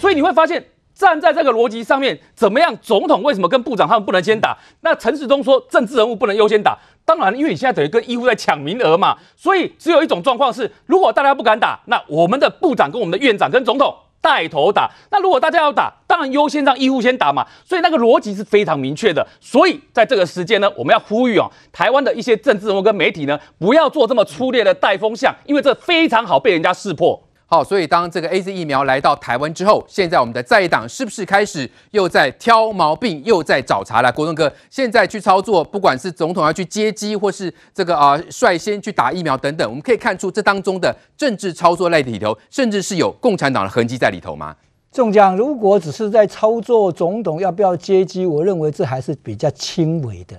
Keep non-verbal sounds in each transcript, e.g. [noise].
所以你会发现，站在这个逻辑上面，怎么样？总统为什么跟部长他们不能先打？那陈时中说政治人物不能优先打，当然，因为你现在等于跟医护在抢名额嘛。所以只有一种状况是，如果大家不敢打，那我们的部长跟我们的院长跟总统。带头打，那如果大家要打，当然优先让医护先打嘛。所以那个逻辑是非常明确的。所以在这个时间呢，我们要呼吁哦，台湾的一些政治人物跟媒体呢，不要做这么粗略的带风向，因为这非常好被人家识破。好，所以当这个 AZ 疫苗来到台湾之后，现在我们的在野党是不是开始又在挑毛病，又在找茬了？国栋哥，现在去操作，不管是总统要去接机，或是这个啊、率先去打疫苗等等，我们可以看出这当中的政治操作在里头，甚至是有共产党的痕迹在里头吗？中将，如果只是在操作总统要不要接机，我认为这还是比较轻微的。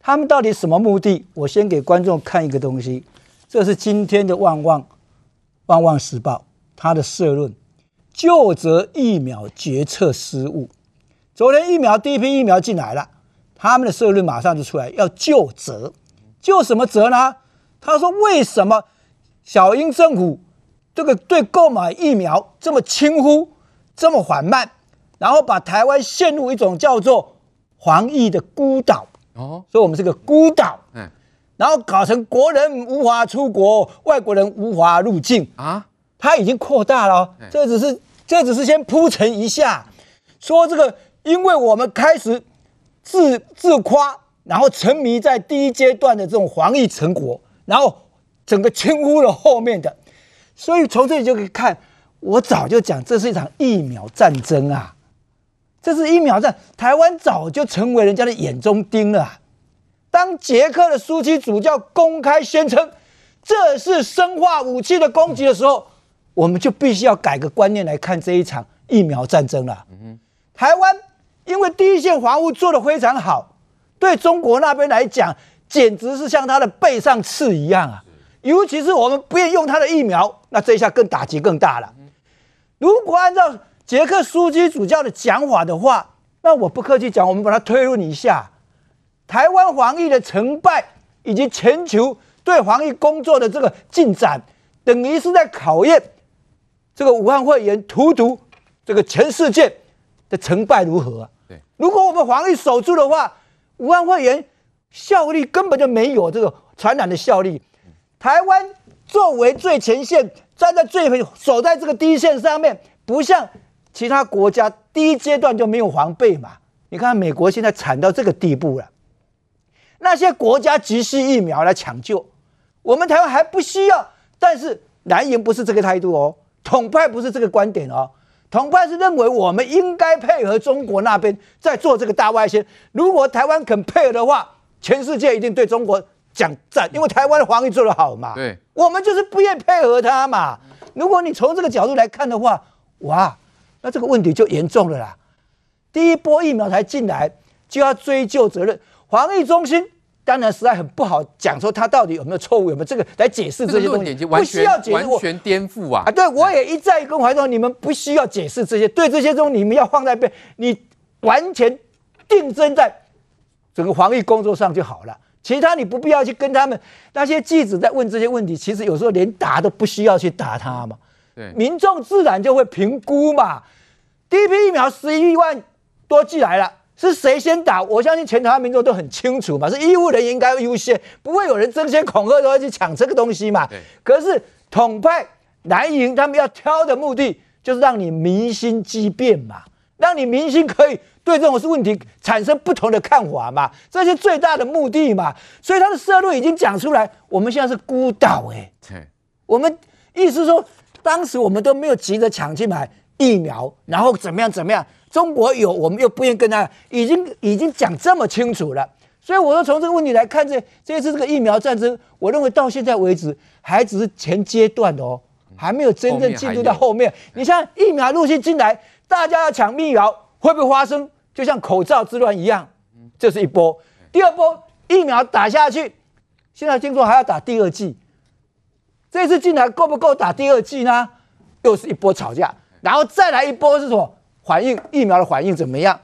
他们到底什么目的？我先给观众看一个东西，这是今天的旺旺。《旺旺时报》他的社论：就责疫苗决策失误。昨天疫苗第一批疫苗进来了，他们的社论马上就出来要就责，就什么责呢？他说：为什么小英政府这个对购买疫苗这么轻忽、这么缓慢，然后把台湾陷入一种叫做防疫的孤岛？哦，所以我们是个孤岛。嗯。然后搞成国人无法出国，外国人无法入境啊！他已经扩大了，哦，这只是这只是先铺陈一下，说这个，因为我们开始自自夸，然后沉迷在第一阶段的这种防疫成果，然后整个轻忽了后面的，所以从这里就可以看，我早就讲这是一场疫苗战争啊，这是疫苗战，台湾早就成为人家的眼中钉了。当捷克的书记主教公开宣称这是生化武器的攻击的时候，我们就必须要改个观念来看这一场疫苗战争了。台湾因为第一线防护做得非常好，对中国那边来讲，简直是像他的背上刺一样啊！尤其是我们不愿意用他的疫苗，那这一下更打击更大了。如果按照捷克书记主教的讲法的话，那我不客气讲，我们把它推论一下。台湾防疫的成败，以及全球对防疫工作的这个进展，等于是在考验这个武汉肺炎荼毒这个全世界的成败如何啊？对，如果我们防疫守住的话，武汉肺炎效力根本就没有这个传染的效力。台湾作为最前线，站在最守在这个第一线上面，不像其他国家第一阶段就没有防备嘛？你看美国现在惨到这个地步了。那些国家急需疫苗来抢救，我们台湾还不需要。但是蓝营不是这个态度哦，统派不是这个观点哦，统派是认为我们应该配合中国那边在做这个大外宣。如果台湾肯配合的话，全世界一定对中国讲赞，因为台湾的防疫做得好嘛。对，我们就是不愿配合他嘛。如果你从这个角度来看的话，哇，那这个问题就严重了啦。第一波疫苗才进来，就要追究责任。防疫中心当然实在很不好讲，说他到底有没有错误，有没有这个来解释这些东西，不需要解释，完全颠覆啊！啊，对，我也一再跟怀说，你们不需要解释这些，对这些东西你们要放在边，你完全定真在整个防疫工作上就好了，其他你不必要去跟他们那些记者在问这些问题，其实有时候连答都不需要去答他嘛，对，民众自然就会评估嘛。第一批疫苗十一万多寄来了。是谁先打？我相信全台湾民众都很清楚嘛，是医务人员应该优先，不会有人争先恐后都要去抢这个东西嘛。可是统派蓝营他们要挑的目的，就是让你民心激变嘛，让你民心可以对这种问题产生不同的看法嘛，这是最大的目的嘛。所以他的社论已经讲出来，我们现在是孤岛哎、欸，我们意思说，当时我们都没有急着抢去买疫苗，然后怎么样怎么样。中国有，我们又不愿意跟他，已经已经讲这么清楚了，所以我说从这个问题来看，这这次这个疫苗战争，我认为到现在为止还只是前阶段的哦，还没有真正进入到后面。你像疫苗陆续进来，大家要抢疫苗，会不会发生就像口罩之乱一样？这是一波。第二波疫苗打下去，现在听说还要打第二剂，这次进来够不够打第二剂呢？又是一波吵架，然后再来一波是什么？反应疫苗的反应怎么样？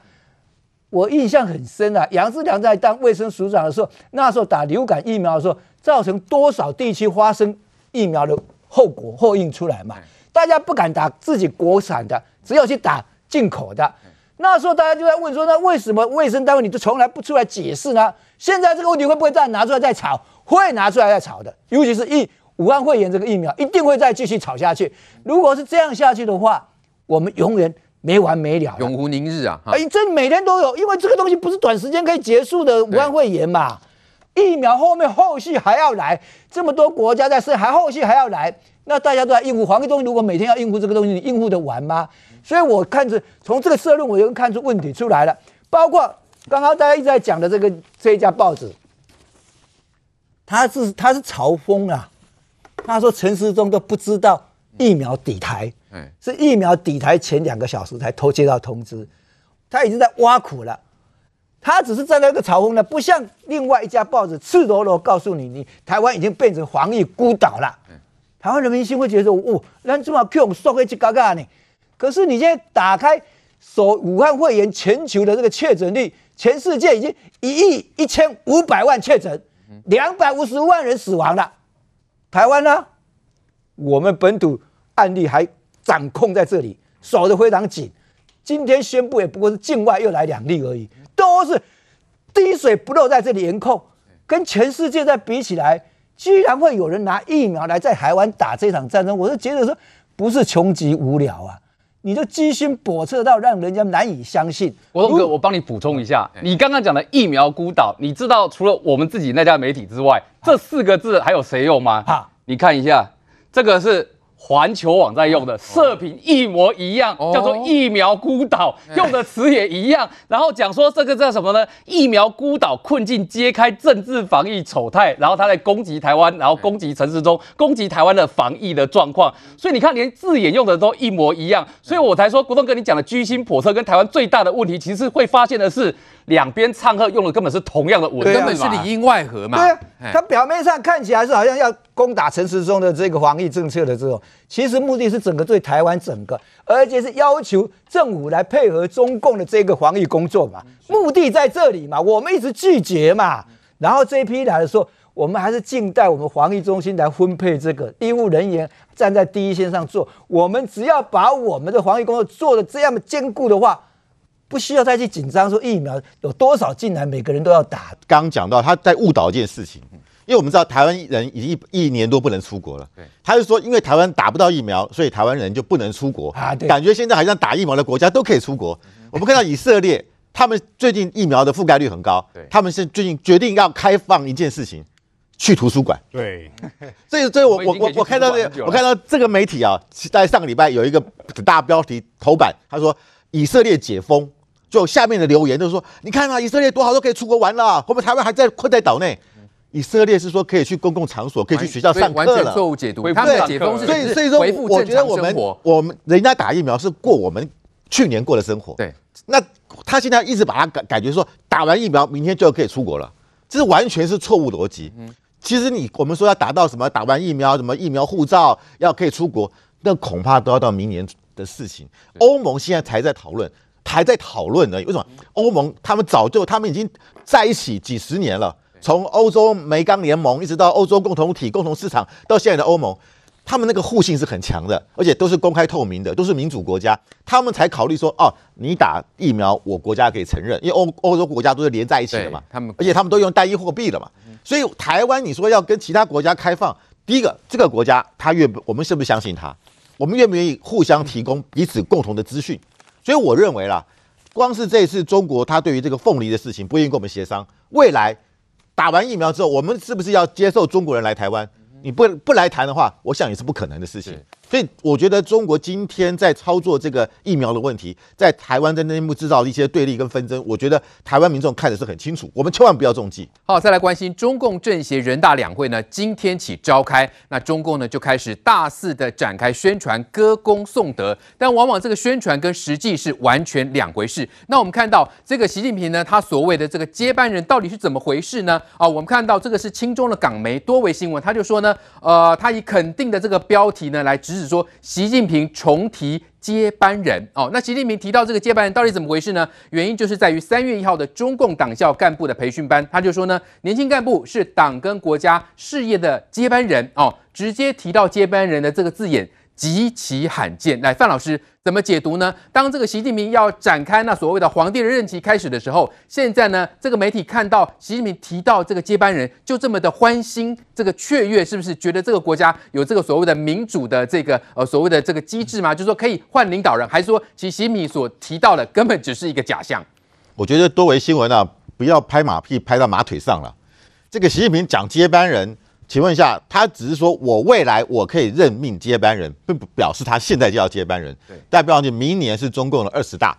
我印象很深啊，杨志良在当卫生署长的时候，那时候打流感疫苗的时候，造成多少地区发生疫苗的后果后应出来嘛？大家不敢打自己国产的，只有去打进口的。那时候大家就在问说，那为什么卫生单位你就从来不出来解释呢？现在这个问题会不会再拿出来再炒？会拿出来再炒的，尤其是疫武汉肺炎这个疫苗，一定会再继续炒下去。如果是这样下去的话，我们永远没完没了，永无宁日啊！哎，这每天都有，因为这个东西不是短时间可以结束的。武汉肺炎嘛，疫苗后面后续还要来，这么多国家在试，还后续还要来，那大家都在应付防疫东西。如果每天要应付这个东西，你应付得完吗？所以我看着从这个社论，我就看出问题出来了。包括刚刚大家一直在讲的这个这一家报纸，他是他是嘲讽啊，他说陈时中都不知道疫苗底台，是疫苗抵台前两个小时才偷接到通知，他已经在挖苦了。他只是站在一个嘲讽呢，不像另外一家报纸赤裸裸告诉你，你台湾已经变成防疫孤岛了。台湾人民心会觉得说哦，那这么 Q 送回去嘎嘎呢？可是你现在打开所武汉肺炎全球的这个确诊率，全世界已经一亿一千五百万确诊，两百五十万人死亡了。台湾呢，我们本土案例还掌控在这里，守得非常紧。今天宣布也不过是境外又来两例而已，都是滴水不漏在这里严控。跟全世界在比起来，居然会有人拿疫苗来在台湾打这场战争，我是觉得说不是穷极无聊啊。你就居心叵测到让人家难以相信。国栋哥，我帮你补充一下，你刚刚讲的疫苗孤岛，你知道除了我们自己那家媒体之外，这四个字还有谁用吗？哈，你看一下，这个是。环球网在用的社评一模一样，叫做疫苗孤岛，用的词也一样。然后讲说这个叫什么呢？疫苗孤岛困境揭开政治防疫丑态。然后他在攻击台湾，然后攻击陈时中，攻击台湾的防疫的状况。所以你看，连字眼用的都一模一样。所以我才说，国栋哥你讲的居心叵测，跟台湾最大的问题，其实会发现的是。两边唱和用的根本是同样的文，根本是里应外合嘛。对啊，他表面上看起来是好像要攻打陈时中的这个防疫政策的这种，其实目的是整个对台湾整个，而且是要求政府来配合中共的这个防疫工作嘛，目的在这里嘛。我们一直拒绝嘛，然后这一批来的时候，我们还是静待我们防疫中心来分配这个医务人员站在第一线上做，我们只要把我们的防疫工作做的这样的坚固的话。不需要再去紧张，说疫苗有多少进来，每个人都要打。刚讲到他在误导一件事情，因为我们知道台湾人已经一一年多不能出国了。对，他是说因为台湾打不到疫苗，所以台湾人就不能出国 [laughs] 啊。对，感觉现在好像打疫苗的国家都可以出国。我们看到以色列，他们最近疫苗的覆盖率很高。对，他们是最近决定要开放一件事情，去图书馆。对，[laughs] 所以所以我我我我看到这个，我看到这个媒体啊，在上个礼拜有一个大标题头版，他说以色列解封。就下面的留言都是说，你看啊，以色列多好，都可以出国玩了。我们台湾还在困在岛内。以色列是说可以去公共场所，可以去学校上课了。完全错误解读。他们解封是，所以所以说，我觉得我们我们人家打疫苗是过我们去年过的生活。对。那他现在一直把它感感觉说打完疫苗明天就可以出国了，这是完全是错误逻辑。嗯。其实你我们说要达到什么打完疫苗什么疫苗护照要可以出国，那恐怕都要到明年的事情。欧盟现在才在讨论。还在讨论呢？为什么欧盟他们早就他们已经在一起几十年了，从欧洲煤钢联盟一直到欧洲共同体、共同市场，到现在的欧盟，他们那个互信是很强的，而且都是公开透明的，都是民主国家，他们才考虑说哦，你打疫苗，我国家可以承认，因为欧欧洲国家都是连在一起的嘛，他们而且他们都用单一货币了嘛，所以台湾你说要跟其他国家开放，第一个这个国家他愿不，我们是不是相信他？我们愿不愿意互相提供彼此共同的资讯？所以我认为啦，光是这一次中国他对于这个凤梨的事情不愿意跟我们协商，未来打完疫苗之后，我们是不是要接受中国人来台湾？你不不来谈的话，我想也是不可能的事情。所以我觉得中国今天在操作这个疫苗的问题，在台湾在内部制造一些对立跟纷争，我觉得台湾民众看的是很清楚，我们千万不要中计。好，再来关心中共政协人大两会呢，今天起召开，那中共呢就开始大肆的展开宣传歌功颂德，但往往这个宣传跟实际是完全两回事。那我们看到这个习近平呢，他所谓的这个接班人到底是怎么回事呢？啊，我们看到这个是亲中的港媒多维新闻，他就说呢，呃，他以肯定的这个标题呢来指。是说习近平重提接班人。哦，那习近平提到这个接班人到底怎么回事呢？原因就是在于三月一号的中共党校干部的培训班，他就说呢，年轻干部是党跟国家事业的接班人。哦，直接提到接班人的这个字眼，极其罕见。来，范老师怎么解读呢？当这个习近平要展开那所谓的皇帝的任期开始的时候，现在呢，这个媒体看到习近平提到这个接班人，就这么的欢欣，这个雀跃，是不是觉得这个国家有这个所谓的民主的这个呃所谓的这个机制吗？就是说可以换领导人，还是说其实习近平所提到的根本只是一个假象？我觉得多维新闻啊，不要拍马屁拍到马腿上了。这个习近平讲接班人。请问一下，他只是说我未来我可以任命接班人，并不表示他现在就要接班人。对，代表你明年是中共的二十大，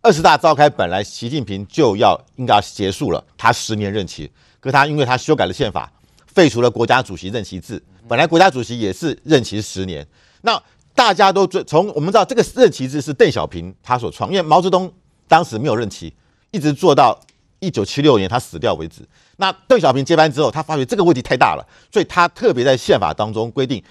二十大召开本来习近平就要应该要结束了，他十年任期，可他因为他修改了宪法，废除了国家主席任期制，本来国家主席也是任期十年。那大家都从我们知道这个任期制是邓小平他所创，因为毛泽东当时没有任期，一直做到一九七六年他死掉为止。那邓小平接班之后，他发觉这个问题太大了，所以他特别在宪法当中规定，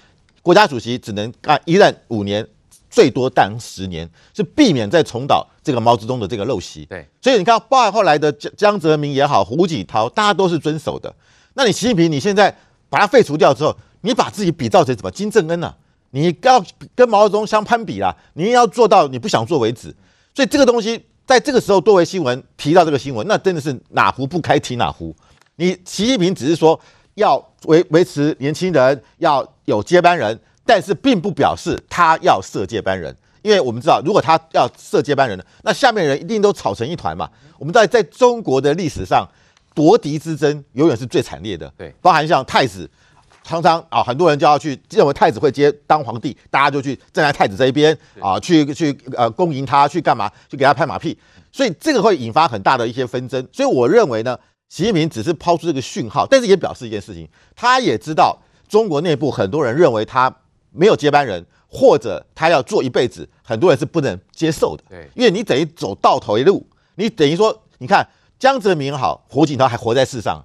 国家主席只能干一任五年，最多当十年，是避免再重蹈这个毛泽东的这个陋习。对，所以你看，后来的江江泽民也好，胡锦涛，大家都是遵守的。那你习近平，你现在把他废除掉之后，你把自己比造成什么金正恩呢、啊？你要跟毛泽东相攀比啦，你也要做到你不想做为止。所以这个东西在这个时候多维新闻提到这个新闻，那真的是哪壶不开提哪壶。你习近平只是说要维维持年轻人要有接班人，但是并不表示他要设接班人，因为我们知道，如果他要设接班人，那下面人一定都吵成一团嘛。我们在在中国的历史上，夺嫡之争永远是最惨烈的，对，包含像太子，常常啊，很多人就要去认为太子会接当皇帝，大家就去站在太子这一边啊，去去呃恭迎他，去干嘛，去给他拍马屁，所以这个会引发很大的一些纷争。所以我认为呢。习近平只是抛出这个讯号，但是也表示一件事情，他也知道中国内部很多人认为他没有接班人，或者他要做一辈子，很多人是不能接受的。对，因为你等于走到头一路，你等于说，你看江泽民好，胡锦涛还活在世上，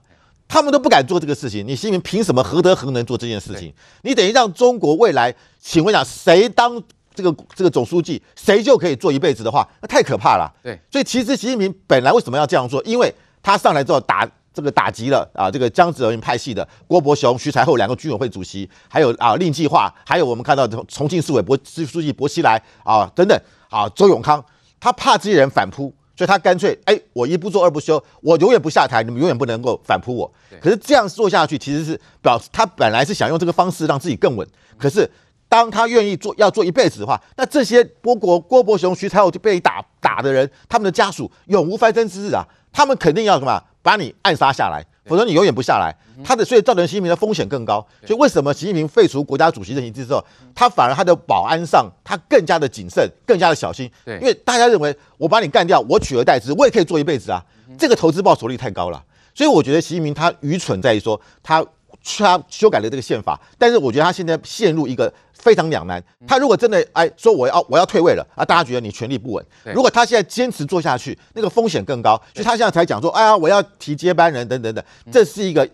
他们都不敢做这个事情，你习近平凭什么何德何能做这件事情？你等于让中国未来，请问一下，谁当这个这个总书记，谁就可以做一辈子的话，那太可怕了。对，所以其实习近平本来为什么要这样做？因为他上来之后打这个打击了啊，这个江泽民派系的郭伯雄、徐才厚两个军委会主席，还有啊令计划，还有我们看到重庆市委博书记薄熙来啊等等啊周永康，他怕这些人反扑，所以他干脆哎，我一不做二不休，我永远不下台，你们永远不能够反扑我。可是这样做下去，其实是表示他本来是想用这个方式让自己更稳，可是。当他愿意做要做一辈子的话，那这些郭国郭伯雄、徐才厚就被打打的人，他们的家属永无翻身之日啊！他们肯定要什么？把你暗杀下来，否则你永远不下来。他的所以造成习近平的风险更高。所以为什么习近平废除国家主席任期之后，他反而他的保安上他更加的谨慎，更加的小心？因为大家认为我把你干掉，我取而代之，我也可以做一辈子啊！这个投资报酬率太高了。所以我觉得习近平他愚蠢在于说他。他修改了这个宪法，但是我觉得他现在陷入一个非常两难。他如果真的哎说我要我要退位了啊，大家觉得你权力不稳。如果他现在坚持做下去，那个风险更高。所以他现在才讲说，哎呀，我要提接班人等等等，这是一个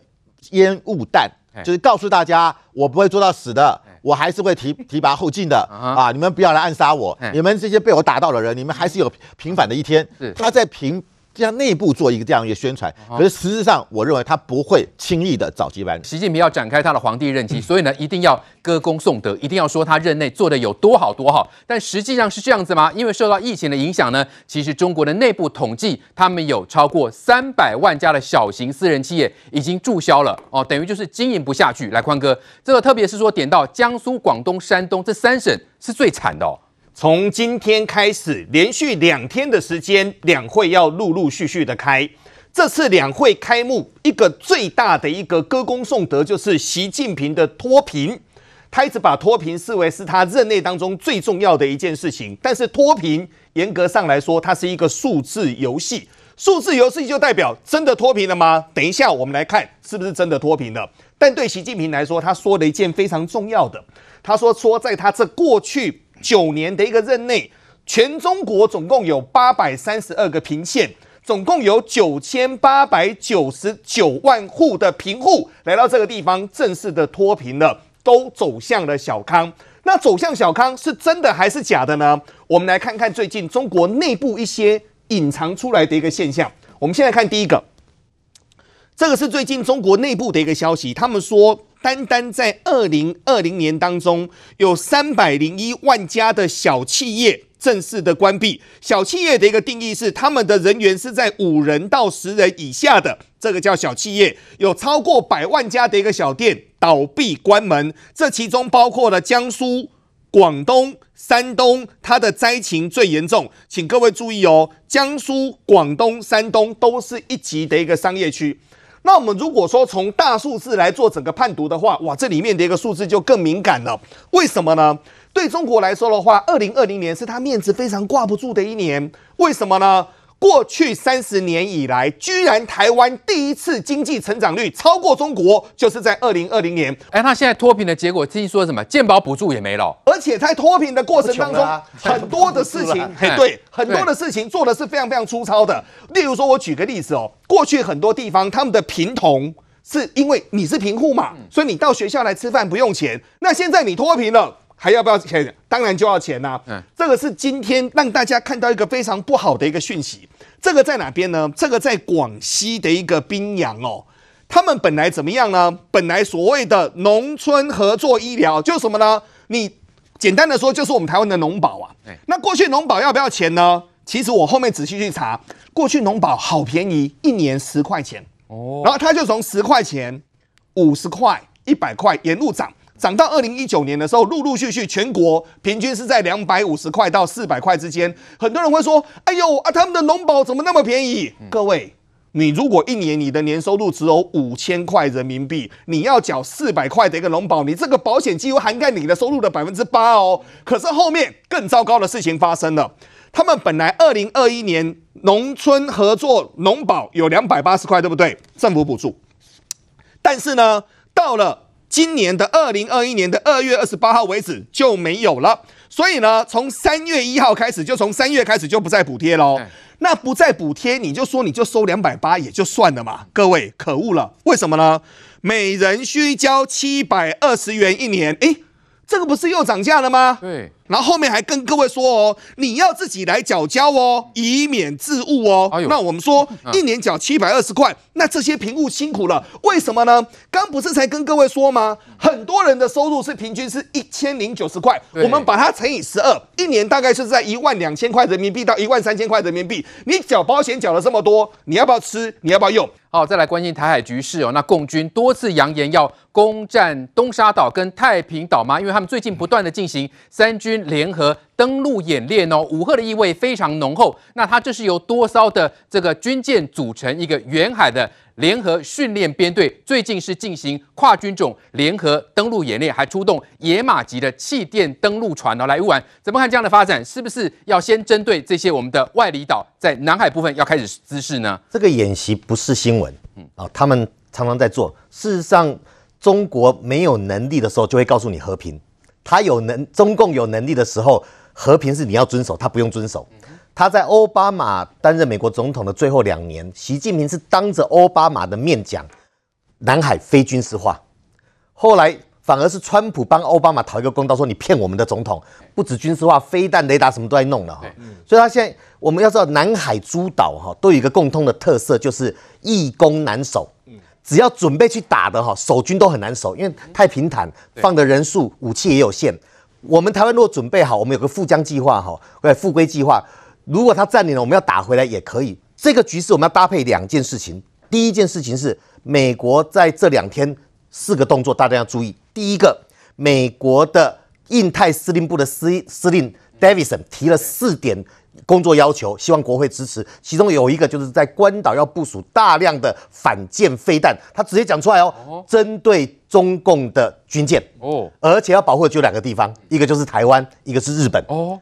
烟雾弹，就是告诉大家我不会做到死的，我还是会提 [laughs] 提拔后进的 [laughs] 啊！你们不要来暗杀我，你们这些被我打到的人，你们还是有平反的一天。他在平。这样内部做一个这样一个宣传，可是实质上，我认为他不会轻易的找接班人。习近平要展开他的皇帝任期，[laughs] 所以呢，一定要歌功颂德，一定要说他任内做的有多好多好。但实际上是这样子吗？因为受到疫情的影响呢，其实中国的内部统计，他们有超过三百万家的小型私人企业已经注销了哦，等于就是经营不下去。来，宽哥，这个特别是说点到江苏、广东、山东这三省是最惨的哦。从今天开始，连续两天的时间，两会要陆陆续续的开。这次两会开幕，一个最大的一个歌功颂德，就是习近平的脱贫。他一直把脱贫视为是他任内当中最重要的一件事情。但是脱贫严格上来说，它是一个数字游戏。数字游戏就代表真的脱贫了吗？等一下我们来看是不是真的脱贫了。但对习近平来说，他说了一件非常重要的，他说说在他这过去。九年的一个任内，全中国总共有八百三十二个贫县，总共有九千八百九十九万户的贫户来到这个地方，正式的脱贫了，都走向了小康。那走向小康是真的还是假的呢？我们来看看最近中国内部一些隐藏出来的一个现象。我们现在看第一个，这个是最近中国内部的一个消息，他们说。单单在二零二零年当中，有三百零一万家的小企业正式的关闭。小企业的一个定义是，他们的人员是在五人到十人以下的，这个叫小企业。有超过百万家的一个小店倒闭关门，这其中包括了江苏、广东、山东，它的灾情最严重。请各位注意哦，江苏、广东、山东都是一级的一个商业区。那我们如果说从大数字来做整个判读的话，哇，这里面的一个数字就更敏感了。为什么呢？对中国来说的话，二零二零年是他面子非常挂不住的一年。为什么呢？过去三十年以来，居然台湾第一次经济成长率超过中国，就是在二零二零年。哎，那现在脱贫的结果，听说什么健保补助也没了，而且在脱贫的过程当中，[laughs] 很多的事情，[laughs] 对，很多的事情做的是非常非常粗糙的。例如说，我举个例子哦，过去很多地方他们的贫童是因为你是贫户嘛，所以你到学校来吃饭不用钱。那现在你脱贫了。还要不要钱？当然就要钱呐、啊。嗯，这个是今天让大家看到一个非常不好的一个讯息。这个在哪边呢？这个在广西的一个宾阳哦。他们本来怎么样呢？本来所谓的农村合作医疗就是什么呢？你简单的说就是我们台湾的农保啊。那过去农保要不要钱呢？其实我后面仔细去查，过去农保好便宜，一年十块钱。哦，然后他就从十块钱、五十块、一百块沿路涨。涨到二零一九年的时候，陆陆续续全国平均是在两百五十块到四百块之间。很多人会说：“哎呦啊，他们的农保怎么那么便宜？”、各位，你如果一年你的年收入只有五千块人民币，你要缴四百块的一个农保，你这个保险几乎涵盖你的收入的百分之八哦。可是后面更糟糕的事情发生了，他们本来二零二一年农村合作农保有两百八十块，对不对？政府补助，但是呢，到了。今年的二零二一年的二月二十八号为止就没有了，所以呢，从三月一号开始，就从三月开始就不再补贴喽。那不再补贴，你就说你就收两百八也就算了嘛。各位可恶了，为什么呢？每人需交七百二十元一年，诶，这个不是又涨价了吗？对。然后后面还跟各位说哦，你要自己来缴交哦，以免自误哦。哎、那我们说一年缴七百二十块，那这些贫户辛苦了，为什么呢？刚不是才跟各位说吗？很多人的收入是平均是一千零九十块，我们把它乘以十二，一年大概是在一万两千块人民币到一万三千块人民币。你缴保险缴了这么多，你要不要吃？你要不要用？好，再来关心台海局势哦。那共军多次扬言要攻占东沙岛跟太平岛吗？因为他们最近不断的进行三军。联合登陆演练哦，武赫的意味非常浓厚。那它这是由多艘的这个军舰组成一个远海的联合训练编队，最近是进行跨军种联合登陆演练，还出动野马级的气垫登陆船哦来玩。怎么看这样的发展？是不是要先针对这些我们的外离岛，在南海部分要开始姿势呢？这个演习不是新闻，嗯啊，他们常常在做。事实上，中国没有能力的时候，就会告诉你和平。他有能，中共有能力的时候，和平是你要遵守，他不用遵守。他在奥巴马担任美国总统的最后两年，习近平是当着奥巴马的面讲南海非军事化，后来反而是川普帮奥巴马讨一个公道，说你骗我们的总统，不止军事化，飞弹、雷达什么都在弄了哈。所以他现在我们要知道，南海诸岛哈都有一个共通的特色，就是易攻难守。只要准备去打的哈，守军都很难守，因为太平坦，放的人数、武器也有限。我们台湾如果准备好，我们有个复疆计划哈，或者复归计划，如果他占领了，我们要打回来也可以。这个局势我们要搭配两件事情。第一件事情是美国在这两天四个动作，大家要注意。第一个，美国的印太司令部的司司令 Davidson 提了四点。工作要求，希望国会支持。其中有一个就是在关岛要部署大量的反舰飞弹，他直接讲出来哦，针对中共的军舰哦，而且要保护的就两个地方，一个就是台湾，一个是日本哦，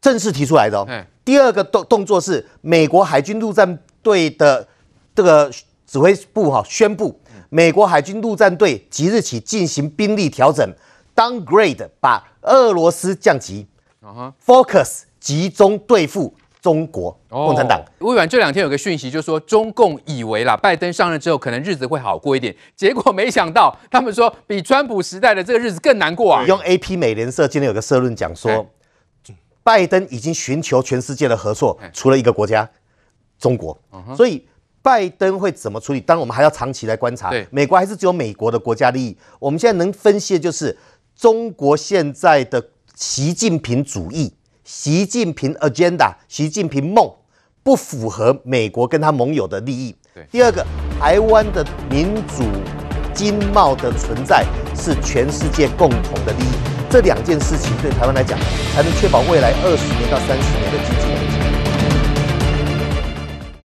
正式提出来的哦。第二个动动作是美国海军陆战队的这个指挥部哈宣布，美国海军陆战队即日起进行兵力调整，downgrade 把俄罗斯降级，focus。集中对付中国共产党。微软这两天有个讯息，就是说中共以为啦，拜登上任之后可能日子会好过一点，结果没想到他们说比川普时代的这个日子更难过啊。用 AP 美联社今天有个社论讲说，拜登已经寻求全世界的合作，除了一个国家中国。所以拜登会怎么处理？当然，我们还要长期来观察。对，美国还是只有美国的国家利益。我们现在能分析的就是中国现在的习近平主义、习近平 agenda、习近平梦不符合美国跟他盟友的利益。对，第二个，台湾的民主经贸的存在是全世界共同的利益。这两件事情对台湾来讲，才能确保未来二十年到三十年的经济。